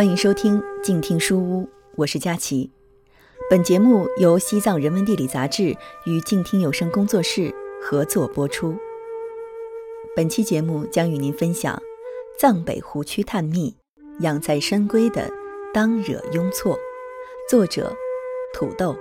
欢迎收听静听书屋，我是佳琪。本节目由西藏人文地理杂志与静听有声工作室合作播出。本期节目将与您分享藏北湖区探秘、养在深闺的当惹雍措，作者土豆。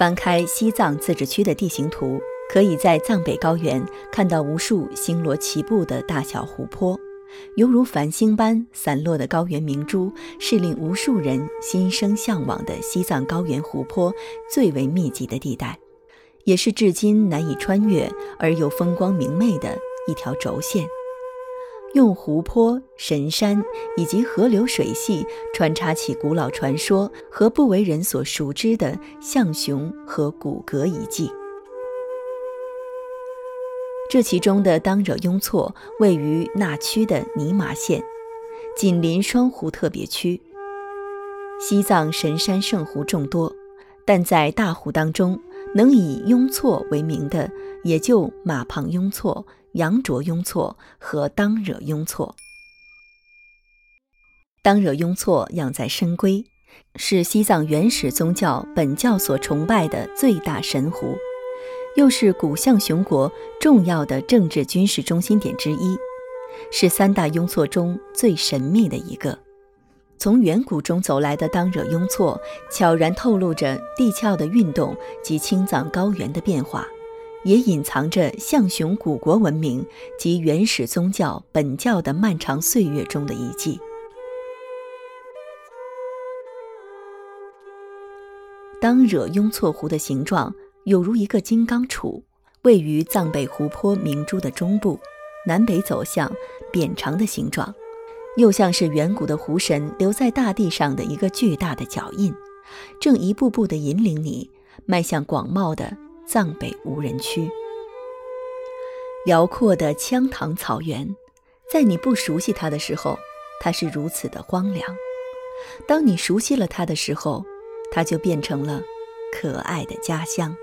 翻开西藏自治区的地形图，可以在藏北高原看到无数星罗棋布的大小湖泊，犹如繁星般散落的高原明珠，是令无数人心生向往的西藏高原湖泊最为密集的地带，也是至今难以穿越而又风光明媚的一条轴线。用湖泊、神山以及河流水系穿插起古老传说和不为人所熟知的象雄和骨骼遗迹。这其中的当惹雍措位于那曲的尼玛县，紧邻双湖特别区。西藏神山圣湖众多，但在大湖当中，能以雍措为名的也就马旁雍措。羊卓雍措和当惹雍措。当惹雍措养在深闺，是西藏原始宗教本教所崇拜的最大神湖，又是古象雄国重要的政治军事中心点之一，是三大雍措中最神秘的一个。从远古中走来的当惹雍措，悄然透露着地壳的运动及青藏高原的变化。也隐藏着象雄古国文明及原始宗教本教的漫长岁月中的遗迹。当惹雍措湖的形状有如一个金刚杵，位于藏北湖泊明珠的中部，南北走向，扁长的形状，又像是远古的湖神留在大地上的一个巨大的脚印，正一步步地引领你迈向广袤的。藏北无人区，辽阔的羌塘草原，在你不熟悉它的时候，它是如此的荒凉；当你熟悉了它的时候，它就变成了可爱的家乡。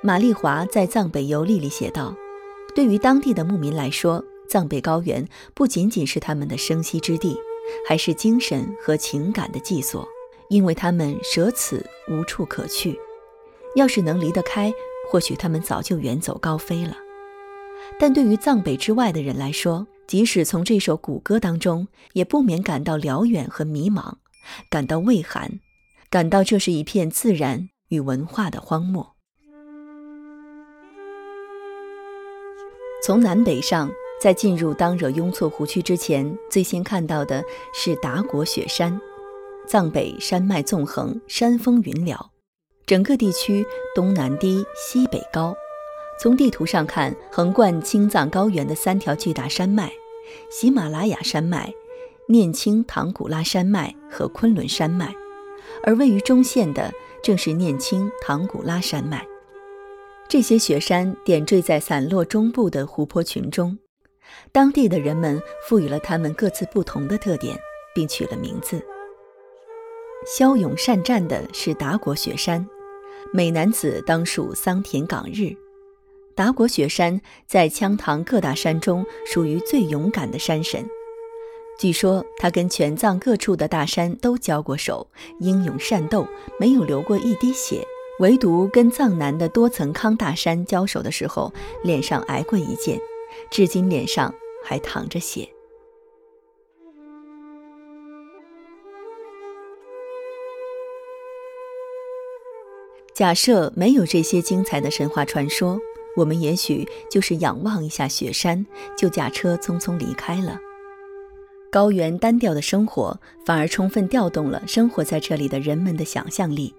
马丽华在《藏北游历》里写道：“对于当地的牧民来说，藏北高原不仅仅是他们的生息之地，还是精神和情感的寄所。”因为他们舍此无处可去，要是能离得开，或许他们早就远走高飞了。但对于藏北之外的人来说，即使从这首古歌当中，也不免感到辽远和迷茫，感到畏寒，感到这是一片自然与文化的荒漠。从南北上，在进入当惹雍措湖区之前，最先看到的是达国雪山。藏北山脉纵横，山峰云缭，整个地区东南低，西北高。从地图上看，横贯青藏高原的三条巨大山脉——喜马拉雅山脉、念青唐古拉山脉和昆仑山脉，而位于中线的正是念青唐古拉山脉。这些雪山点缀在散落中部的湖泊群中，当地的人们赋予了它们各自不同的特点，并取了名字。骁勇善战的是达国雪山，美男子当属桑田港日。达国雪山在羌塘各大山中属于最勇敢的山神，据说他跟全藏各处的大山都交过手，英勇善斗，没有流过一滴血。唯独跟藏南的多层康大山交手的时候，脸上挨过一剑，至今脸上还淌着血。假设没有这些精彩的神话传说，我们也许就是仰望一下雪山，就驾车匆匆离开了。高原单调的生活，反而充分调动了生活在这里的人们的想象力。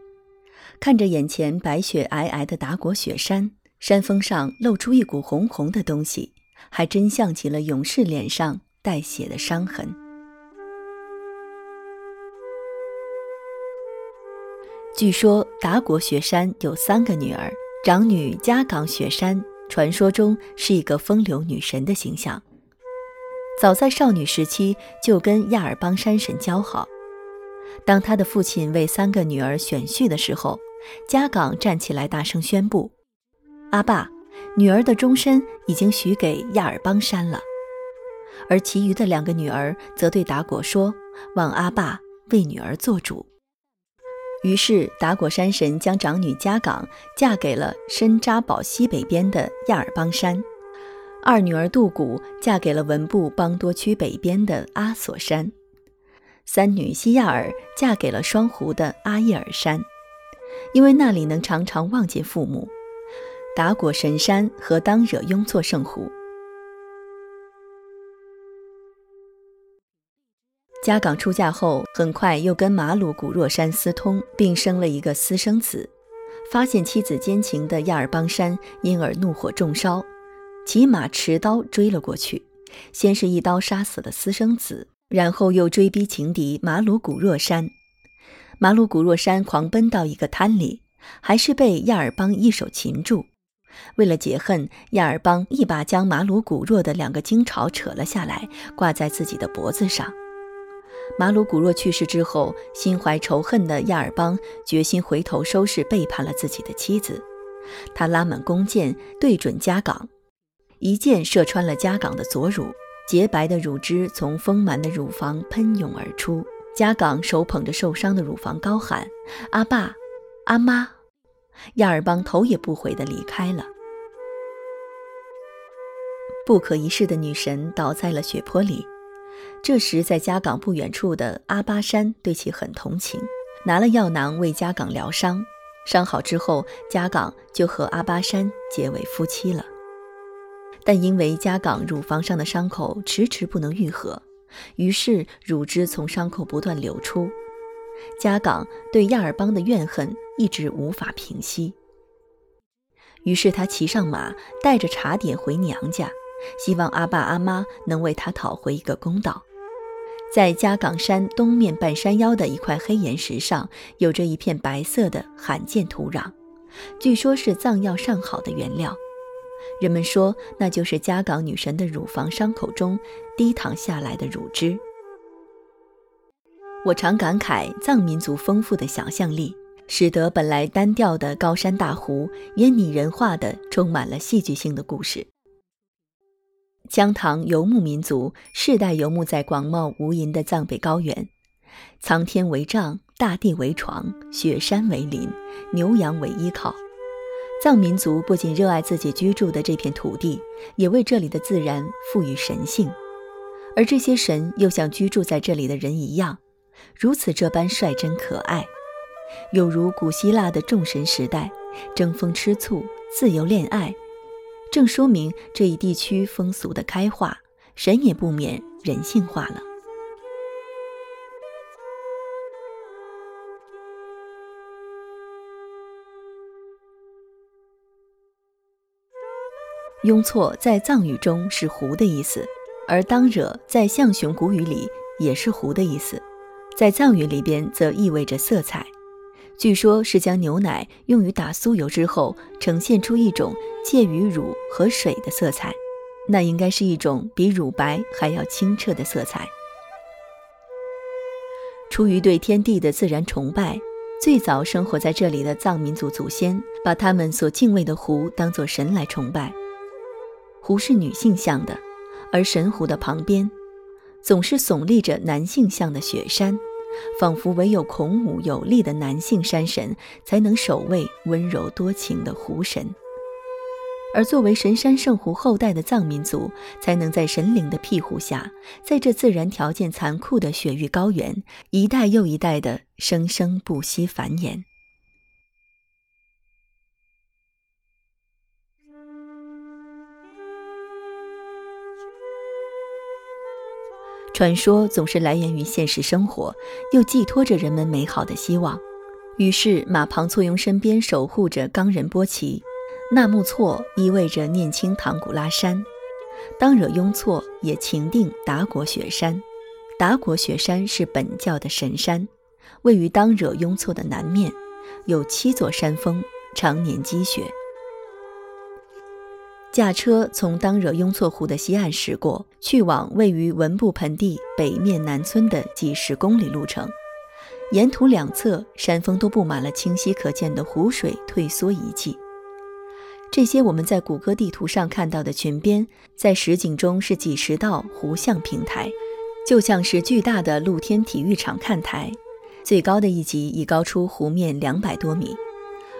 看着眼前白雪皑皑的达国雪山，山峰上露出一股红红的东西，还真像极了勇士脸上带血的伤痕。据说达国雪山有三个女儿，长女加岗雪山，传说中是一个风流女神的形象。早在少女时期就跟亚尔邦山神交好。当她的父亲为三个女儿选婿的时候，加岗站起来大声宣布：“阿爸，女儿的终身已经许给亚尔邦山了。”而其余的两个女儿则对达果说：“望阿爸为女儿做主。”于是达果山神将长女加岗嫁给了深扎堡西北边的亚尔邦山，二女儿杜古嫁给了文布邦多区北边的阿索山，三女西亚尔嫁给了双湖的阿叶尔山，因为那里能常常望见父母。达果神山和当惹雍措圣湖。家岗出嫁后，很快又跟马鲁古若山私通，并生了一个私生子。发现妻子奸情的亚尔邦山因而怒火中烧，骑马持刀追了过去。先是一刀杀死了私生子，然后又追逼情敌马鲁古若山。马鲁古若山狂奔到一个滩里，还是被亚尔邦一手擒住。为了解恨，亚尔邦一把将马鲁古若的两个金巢扯了下来，挂在自己的脖子上。马鲁古若去世之后，心怀仇恨的亚尔邦决心回头收拾背叛了自己的妻子。他拉满弓箭，对准家岗，一箭射穿了家岗的左乳，洁白的乳汁从丰满的乳房喷涌而出。家岗手捧着受伤的乳房，高喊：“阿爸，阿妈！”亚尔邦头也不回地离开了。不可一世的女神倒在了血泊里。这时，在家岗不远处的阿巴山对其很同情，拿了药囊为家岗疗伤。伤好之后，家岗就和阿巴山结为夫妻了。但因为家岗乳房上的伤口迟迟不能愈合，于是乳汁从伤口不断流出。家岗对亚尔邦的怨恨一直无法平息，于是他骑上马，带着茶点回娘家。希望阿爸阿妈能为他讨回一个公道。在嘉岗山东面半山腰的一块黑岩石上，有着一片白色的罕见土壤，据说是藏药上好的原料。人们说，那就是嘉岗女神的乳房伤口中滴淌下来的乳汁。我常感慨，藏民族丰富的想象力，使得本来单调的高山大湖，也拟人化的充满了戏剧性的故事。羌塘游牧民族世代游牧在广袤无垠的藏北高原，苍天为帐，大地为床，雪山为林，牛羊为依靠。藏民族不仅热爱自己居住的这片土地，也为这里的自然赋予神性，而这些神又像居住在这里的人一样，如此这般率真可爱，有如古希腊的众神时代，争风吃醋，自由恋爱。正说明这一地区风俗的开化，神也不免人性化了。雍错在藏语中是湖的意思，而当惹在象雄古语里也是湖的意思，在藏语里边则意味着色彩。据说，是将牛奶用于打酥油之后，呈现出一种介于乳和水的色彩，那应该是一种比乳白还要清澈的色彩。出于对天地的自然崇拜，最早生活在这里的藏民族祖先把他们所敬畏的湖当作神来崇拜。湖是女性像的，而神湖的旁边，总是耸立着男性像的雪山。仿佛唯有孔武有力的男性山神才能守卫温柔多情的湖神，而作为神山圣湖后代的藏民族，才能在神灵的庇护下，在这自然条件残酷的雪域高原，一代又一代的生生不息繁衍。传说总是来源于现实生活，又寄托着人们美好的希望。于是，马旁簇拥身边守护着冈仁波齐，纳木错意味着念青唐古拉山，当惹雍措也情定达果雪山。达果雪山是本教的神山，位于当惹雍措的南面，有七座山峰，常年积雪。驾车从当惹雍措湖的西岸驶过去，往位于文布盆地北面南村的几十公里路程，沿途两侧山峰都布满了清晰可见的湖水退缩遗迹。这些我们在谷歌地图上看到的群边，在实景中是几十道湖相平台，就像是巨大的露天体育场看台。最高的一级已高出湖面两百多米。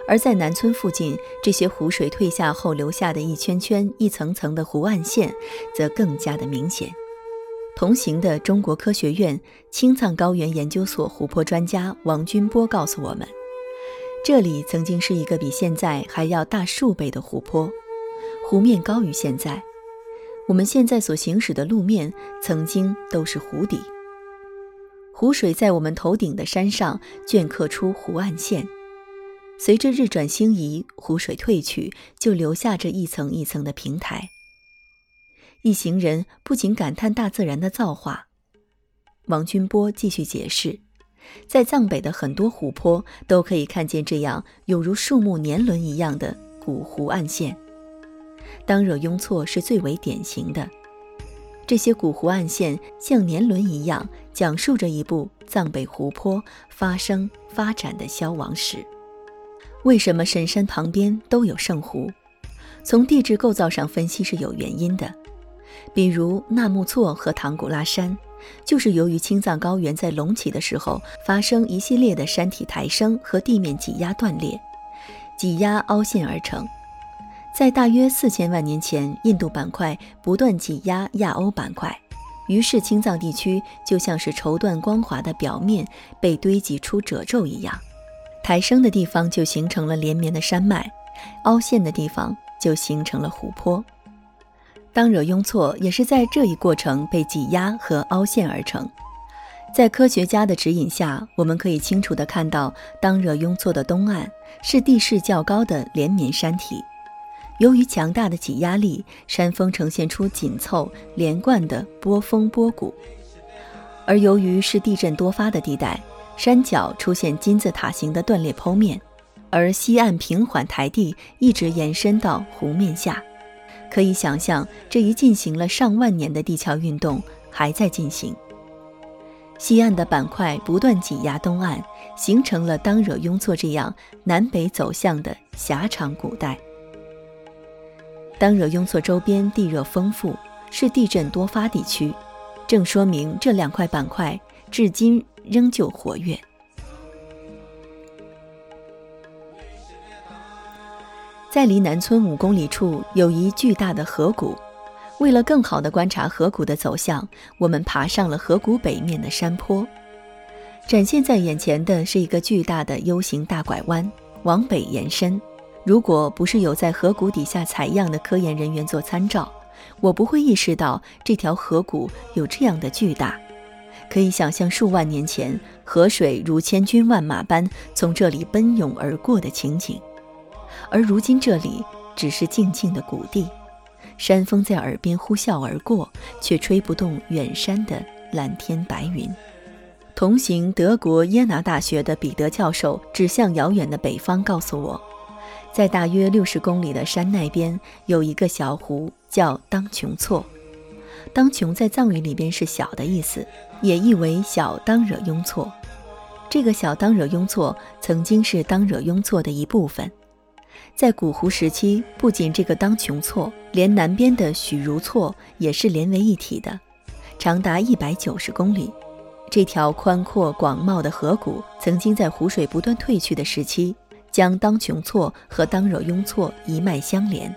而在南村附近，这些湖水退下后留下的一圈圈、一层层的湖岸线，则更加的明显。同行的中国科学院青藏高原研究所湖泊专家王军波告诉我们，这里曾经是一个比现在还要大数倍的湖泊，湖面高于现在。我们现在所行驶的路面曾经都是湖底，湖水在我们头顶的山上镌刻出湖岸线。随着日转星移，湖水退去，就留下这一层一层的平台。一行人不仅感叹大自然的造化，王军波继续解释，在藏北的很多湖泊都可以看见这样有如树木年轮一样的古湖岸线，当惹雍措是最为典型的。这些古湖岸线像年轮一样，讲述着一部藏北湖泊发生发展的消亡史。为什么神山旁边都有圣湖？从地质构造上分析是有原因的。比如纳木错和唐古拉山，就是由于青藏高原在隆起的时候发生一系列的山体抬升和地面挤压断裂，挤压凹陷而成。在大约四千万年前，印度板块不断挤压亚欧板块，于是青藏地区就像是绸缎光滑的表面被堆积出褶皱一样。抬升的地方就形成了连绵的山脉，凹陷的地方就形成了湖泊。当惹雍措也是在这一过程被挤压和凹陷而成。在科学家的指引下，我们可以清楚地看到，当惹雍措的东岸是地势较高的连绵山体。由于强大的挤压力，山峰呈现出紧凑连贯的波峰波谷；而由于是地震多发的地带。山脚出现金字塔形的断裂剖面，而西岸平缓台地一直延伸到湖面下，可以想象这一进行了上万年的地壳运动还在进行。西岸的板块不断挤压东岸，形成了当惹雍措这样南北走向的狭长古带。当惹雍措周边地热丰富，是地震多发地区，正说明这两块板块至今。仍旧活跃。在离南村五公里处有一巨大的河谷，为了更好地观察河谷的走向，我们爬上了河谷北面的山坡。展现在眼前的是一个巨大的 U 型大拐弯，往北延伸。如果不是有在河谷底下采样的科研人员做参照，我不会意识到这条河谷有这样的巨大。可以想象数万年前河水如千军万马般从这里奔涌而过的情景，而如今这里只是静静的谷地，山风在耳边呼啸而过，却吹不动远山的蓝天白云。同行德国耶拿大学的彼得教授指向遥远的北方，告诉我，在大约六十公里的山那边有一个小湖，叫当琼措。当琼在藏语里边是小的意思。也译为小当惹雍措。这个小当惹雍措曾经是当惹雍措的一部分。在古胡时期，不仅这个当琼措，连南边的许如措也是连为一体的，长达一百九十公里。这条宽阔广袤的河谷，曾经在湖水不断退去的时期，将当琼措和当惹雍措一脉相连。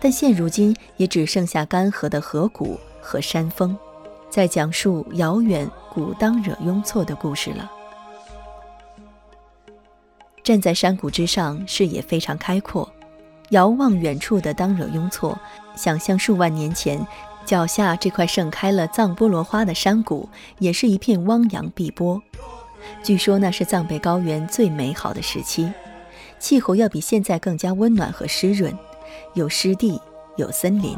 但现如今，也只剩下干涸的河谷和山峰。在讲述遥远古当惹雍措的故事了。站在山谷之上，视野非常开阔，遥望远处的当惹雍措，想象数万年前脚下这块盛开了藏菠萝花的山谷，也是一片汪洋碧波。据说那是藏北高原最美好的时期，气候要比现在更加温暖和湿润，有湿地，有森林。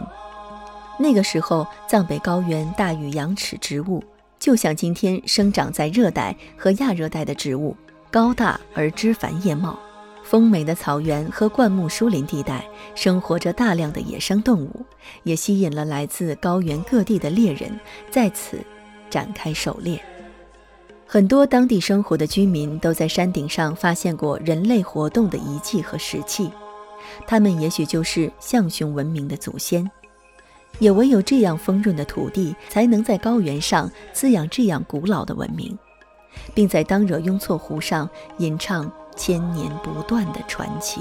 那个时候，藏北高原大雨羊齿植物，就像今天生长在热带和亚热带的植物，高大而枝繁叶茂。丰美的草原和灌木疏林地带，生活着大量的野生动物，也吸引了来自高原各地的猎人在此展开狩猎。很多当地生活的居民都在山顶上发现过人类活动的遗迹和石器，他们也许就是象雄文明的祖先。也唯有这样丰润的土地，才能在高原上滋养这样古老的文明，并在当惹雍措湖上吟唱千年不断的传奇。